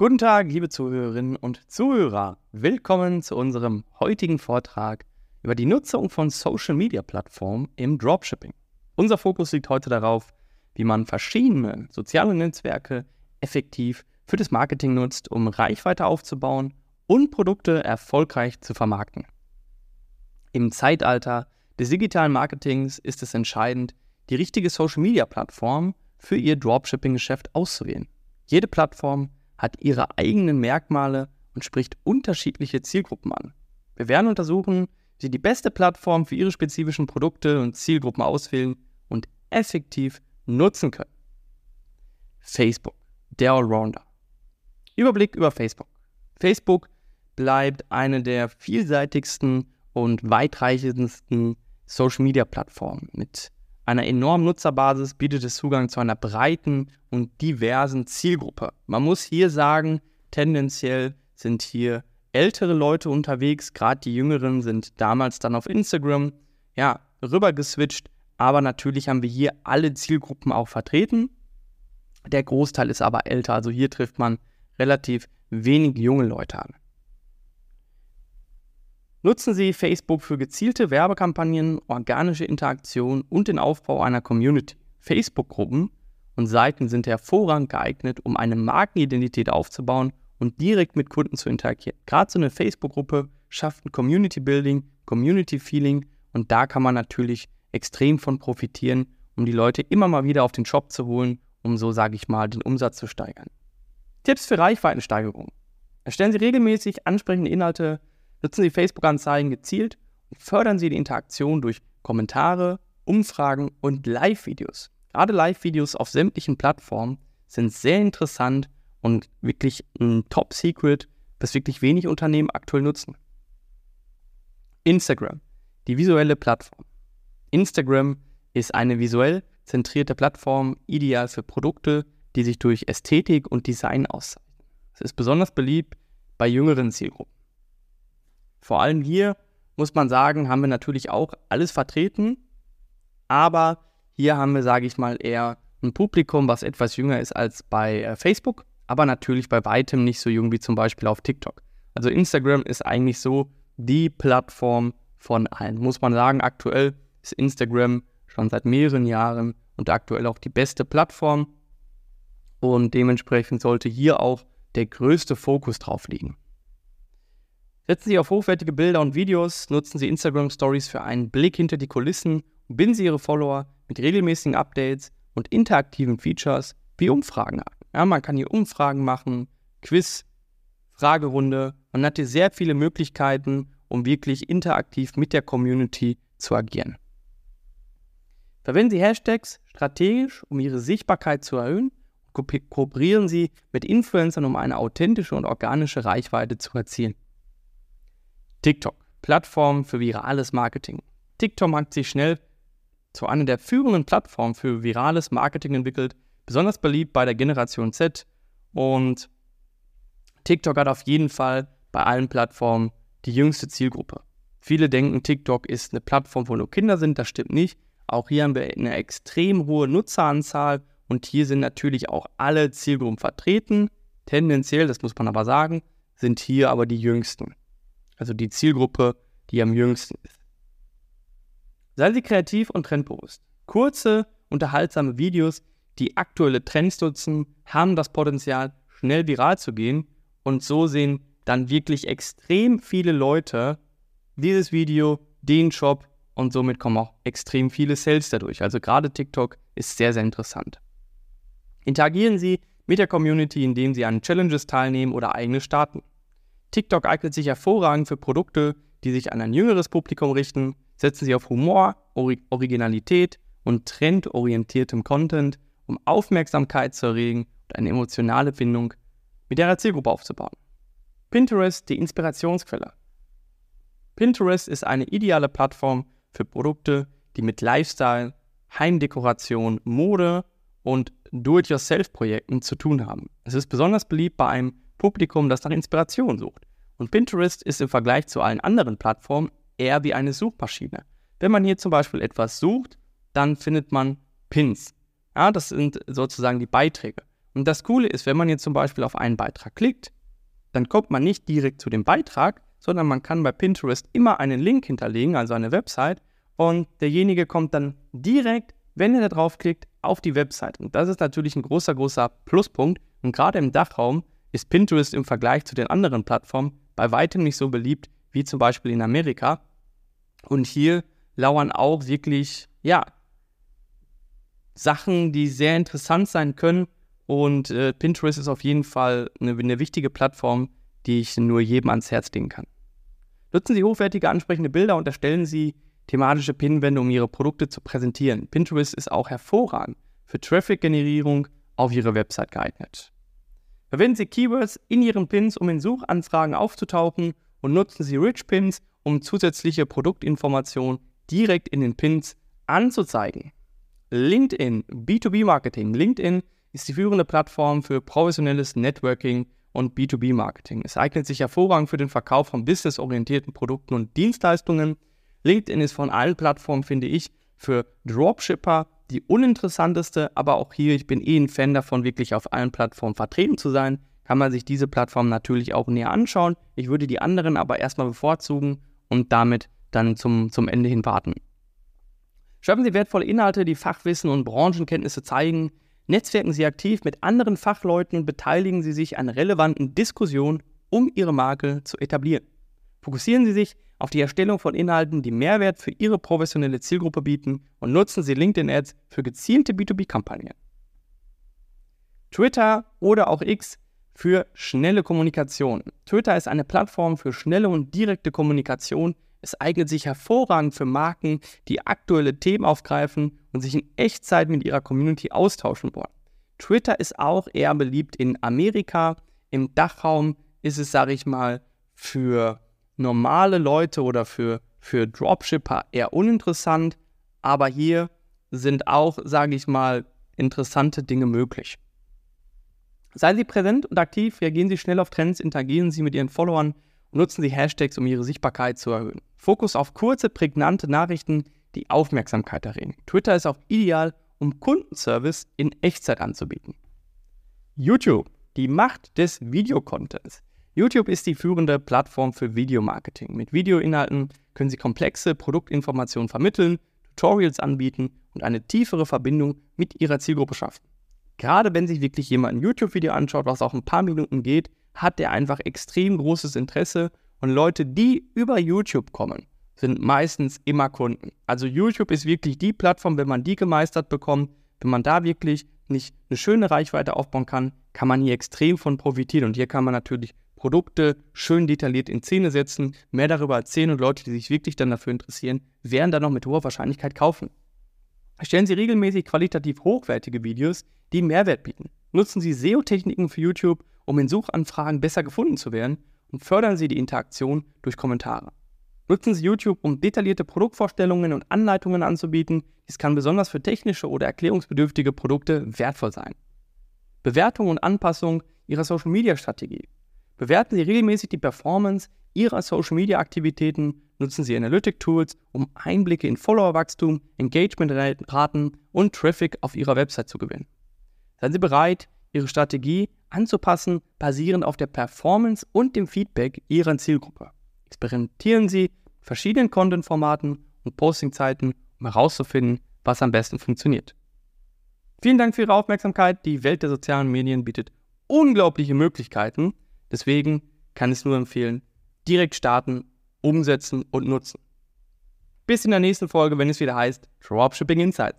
Guten Tag, liebe Zuhörerinnen und Zuhörer. Willkommen zu unserem heutigen Vortrag über die Nutzung von Social Media Plattformen im Dropshipping. Unser Fokus liegt heute darauf, wie man verschiedene soziale Netzwerke effektiv für das Marketing nutzt, um Reichweite aufzubauen und Produkte erfolgreich zu vermarkten. Im Zeitalter des digitalen Marketings ist es entscheidend, die richtige Social Media Plattform für Ihr Dropshipping-Geschäft auszuwählen. Jede Plattform hat ihre eigenen Merkmale und spricht unterschiedliche Zielgruppen an. Wir werden untersuchen, wie Sie die beste Plattform für Ihre spezifischen Produkte und Zielgruppen auswählen und effektiv nutzen können. Facebook, der Allrounder. Überblick über Facebook. Facebook bleibt eine der vielseitigsten und weitreichendsten Social-Media-Plattformen mit einer enormen Nutzerbasis bietet es Zugang zu einer breiten und diversen Zielgruppe. Man muss hier sagen, tendenziell sind hier ältere Leute unterwegs, gerade die Jüngeren sind damals dann auf Instagram, ja, rübergeswitcht, aber natürlich haben wir hier alle Zielgruppen auch vertreten. Der Großteil ist aber älter, also hier trifft man relativ wenig junge Leute an. Nutzen Sie Facebook für gezielte Werbekampagnen, organische Interaktion und den Aufbau einer Community. Facebook-Gruppen und Seiten sind hervorragend geeignet, um eine Markenidentität aufzubauen und direkt mit Kunden zu interagieren. Gerade so eine Facebook-Gruppe schafft ein Community-Building, Community-Feeling und da kann man natürlich extrem von profitieren, um die Leute immer mal wieder auf den Shop zu holen, um so, sage ich mal, den Umsatz zu steigern. Tipps für Reichweitensteigerung. Erstellen Sie regelmäßig ansprechende Inhalte Nutzen Sie Facebook-Anzeigen gezielt und fördern Sie die Interaktion durch Kommentare, Umfragen und Live-Videos. Gerade Live-Videos auf sämtlichen Plattformen sind sehr interessant und wirklich ein Top-Secret, das wirklich wenig Unternehmen aktuell nutzen. Instagram, die visuelle Plattform. Instagram ist eine visuell zentrierte Plattform, ideal für Produkte, die sich durch Ästhetik und Design auszeichnen. Es ist besonders beliebt bei jüngeren Zielgruppen. Vor allem hier muss man sagen, haben wir natürlich auch alles vertreten, aber hier haben wir, sage ich mal, eher ein Publikum, was etwas jünger ist als bei äh, Facebook, aber natürlich bei weitem nicht so jung wie zum Beispiel auf TikTok. Also Instagram ist eigentlich so die Plattform von allen. Muss man sagen, aktuell ist Instagram schon seit mehreren Jahren und aktuell auch die beste Plattform. Und dementsprechend sollte hier auch der größte Fokus drauf liegen. Setzen Sie auf hochwertige Bilder und Videos, nutzen Sie Instagram Stories für einen Blick hinter die Kulissen und binden Sie Ihre Follower mit regelmäßigen Updates und interaktiven Features wie Umfragen an. Ja, man kann hier Umfragen machen, Quiz, Fragerunde. Man hat hier sehr viele Möglichkeiten, um wirklich interaktiv mit der Community zu agieren. Verwenden Sie Hashtags strategisch, um Ihre Sichtbarkeit zu erhöhen. Ko kooperieren Sie mit Influencern, um eine authentische und organische Reichweite zu erzielen. TikTok, Plattform für virales Marketing. TikTok hat sich schnell zu einer der führenden Plattformen für virales Marketing entwickelt, besonders beliebt bei der Generation Z. Und TikTok hat auf jeden Fall bei allen Plattformen die jüngste Zielgruppe. Viele denken, TikTok ist eine Plattform, wo nur Kinder sind. Das stimmt nicht. Auch hier haben wir eine extrem hohe Nutzeranzahl und hier sind natürlich auch alle Zielgruppen vertreten. Tendenziell, das muss man aber sagen, sind hier aber die jüngsten also die Zielgruppe, die am jüngsten ist. Seien Sie kreativ und trendbewusst. Kurze, unterhaltsame Videos, die aktuelle Trends nutzen, haben das Potenzial, schnell viral zu gehen und so sehen dann wirklich extrem viele Leute dieses Video, den Shop und somit kommen auch extrem viele Sales dadurch. Also gerade TikTok ist sehr, sehr interessant. Interagieren Sie mit der Community, indem Sie an Challenges teilnehmen oder eigene starten. TikTok eignet sich hervorragend für Produkte, die sich an ein jüngeres Publikum richten. Setzen Sie auf Humor, Ori Originalität und trendorientiertem Content, um Aufmerksamkeit zu erregen und eine emotionale Bindung mit Ihrer Zielgruppe aufzubauen. Pinterest, die Inspirationsquelle. Pinterest ist eine ideale Plattform für Produkte, die mit Lifestyle, Heimdekoration, Mode und Do-it-yourself-Projekten zu tun haben. Es ist besonders beliebt bei einem Publikum, das nach Inspiration sucht. Und Pinterest ist im Vergleich zu allen anderen Plattformen eher wie eine Suchmaschine. Wenn man hier zum Beispiel etwas sucht, dann findet man Pins. Ja, das sind sozusagen die Beiträge. Und das Coole ist, wenn man jetzt zum Beispiel auf einen Beitrag klickt, dann kommt man nicht direkt zu dem Beitrag, sondern man kann bei Pinterest immer einen Link hinterlegen, also eine Website, und derjenige kommt dann direkt, wenn er da draufklickt, auf die Website. Und das ist natürlich ein großer, großer Pluspunkt. Und gerade im Dachraum ist Pinterest im Vergleich zu den anderen Plattformen bei weitem nicht so beliebt wie zum Beispiel in Amerika. Und hier lauern auch wirklich, ja, Sachen, die sehr interessant sein können. Und äh, Pinterest ist auf jeden Fall eine, eine wichtige Plattform, die ich nur jedem ans Herz legen kann. Nutzen Sie hochwertige, ansprechende Bilder und erstellen Sie thematische Pinwände, um Ihre Produkte zu präsentieren. Pinterest ist auch hervorragend für Traffic-Generierung auf Ihre Website geeignet. Verwenden Sie Keywords in Ihren Pins, um in Suchanfragen aufzutauchen und nutzen Sie Rich Pins, um zusätzliche Produktinformationen direkt in den Pins anzuzeigen. LinkedIn, B2B-Marketing. LinkedIn ist die führende Plattform für professionelles Networking und B2B-Marketing. Es eignet sich hervorragend für den Verkauf von businessorientierten Produkten und Dienstleistungen. LinkedIn ist von allen Plattformen, finde ich, für Dropshipper die uninteressanteste, aber auch hier, ich bin eh ein Fan davon, wirklich auf allen Plattformen vertreten zu sein, kann man sich diese Plattform natürlich auch näher anschauen. Ich würde die anderen aber erstmal bevorzugen und damit dann zum, zum Ende hin warten. Schaffen Sie wertvolle Inhalte, die Fachwissen und Branchenkenntnisse zeigen. Netzwerken Sie aktiv mit anderen Fachleuten und beteiligen Sie sich an relevanten Diskussionen, um Ihre Marke zu etablieren. Fokussieren Sie sich auf die Erstellung von Inhalten, die Mehrwert für Ihre professionelle Zielgruppe bieten und nutzen Sie LinkedIn-Ads für gezielte B2B-Kampagnen. Twitter oder auch X für schnelle Kommunikation. Twitter ist eine Plattform für schnelle und direkte Kommunikation. Es eignet sich hervorragend für Marken, die aktuelle Themen aufgreifen und sich in Echtzeit mit ihrer Community austauschen wollen. Twitter ist auch eher beliebt in Amerika. Im Dachraum ist es, sage ich mal, für normale Leute oder für, für Dropshipper eher uninteressant. Aber hier sind auch, sage ich mal, interessante Dinge möglich. Seien Sie präsent und aktiv, reagieren Sie schnell auf Trends, interagieren Sie mit Ihren Followern und nutzen Sie Hashtags, um Ihre Sichtbarkeit zu erhöhen. Fokus auf kurze, prägnante Nachrichten, die Aufmerksamkeit erregen. Twitter ist auch ideal, um Kundenservice in Echtzeit anzubieten. YouTube, die Macht des Videocontents. YouTube ist die führende Plattform für Videomarketing. Mit Videoinhalten können Sie komplexe Produktinformationen vermitteln, Tutorials anbieten und eine tiefere Verbindung mit Ihrer Zielgruppe schaffen. Gerade wenn sich wirklich jemand ein YouTube-Video anschaut, was auch ein paar Minuten geht, hat der einfach extrem großes Interesse und Leute, die über YouTube kommen, sind meistens immer Kunden. Also YouTube ist wirklich die Plattform, wenn man die gemeistert bekommt, wenn man da wirklich nicht eine schöne Reichweite aufbauen kann, kann man hier extrem von profitieren. Und hier kann man natürlich Produkte schön detailliert in Szene setzen, mehr darüber erzählen und Leute, die sich wirklich dann dafür interessieren, werden dann noch mit hoher Wahrscheinlichkeit kaufen. Erstellen Sie regelmäßig qualitativ hochwertige Videos, die Mehrwert bieten. Nutzen Sie SEO-Techniken für YouTube, um in Suchanfragen besser gefunden zu werden und fördern Sie die Interaktion durch Kommentare. Nutzen Sie YouTube, um detaillierte Produktvorstellungen und Anleitungen anzubieten. Dies kann besonders für technische oder erklärungsbedürftige Produkte wertvoll sein. Bewertung und Anpassung Ihrer Social-Media-Strategie. Bewerten Sie regelmäßig die Performance Ihrer Social-Media-Aktivitäten, nutzen Sie Analytic-Tools, um Einblicke in Followerwachstum, Engagement-Raten und Traffic auf Ihrer Website zu gewinnen. Seien Sie bereit, Ihre Strategie anzupassen, basierend auf der Performance und dem Feedback Ihrer Zielgruppe. Experimentieren Sie mit verschiedenen Content-Formaten und Posting-Zeiten, um herauszufinden, was am besten funktioniert. Vielen Dank für Ihre Aufmerksamkeit. Die Welt der sozialen Medien bietet unglaubliche Möglichkeiten. Deswegen kann ich es nur empfehlen, direkt starten, umsetzen und nutzen. Bis in der nächsten Folge, wenn es wieder heißt Dropshipping Insights.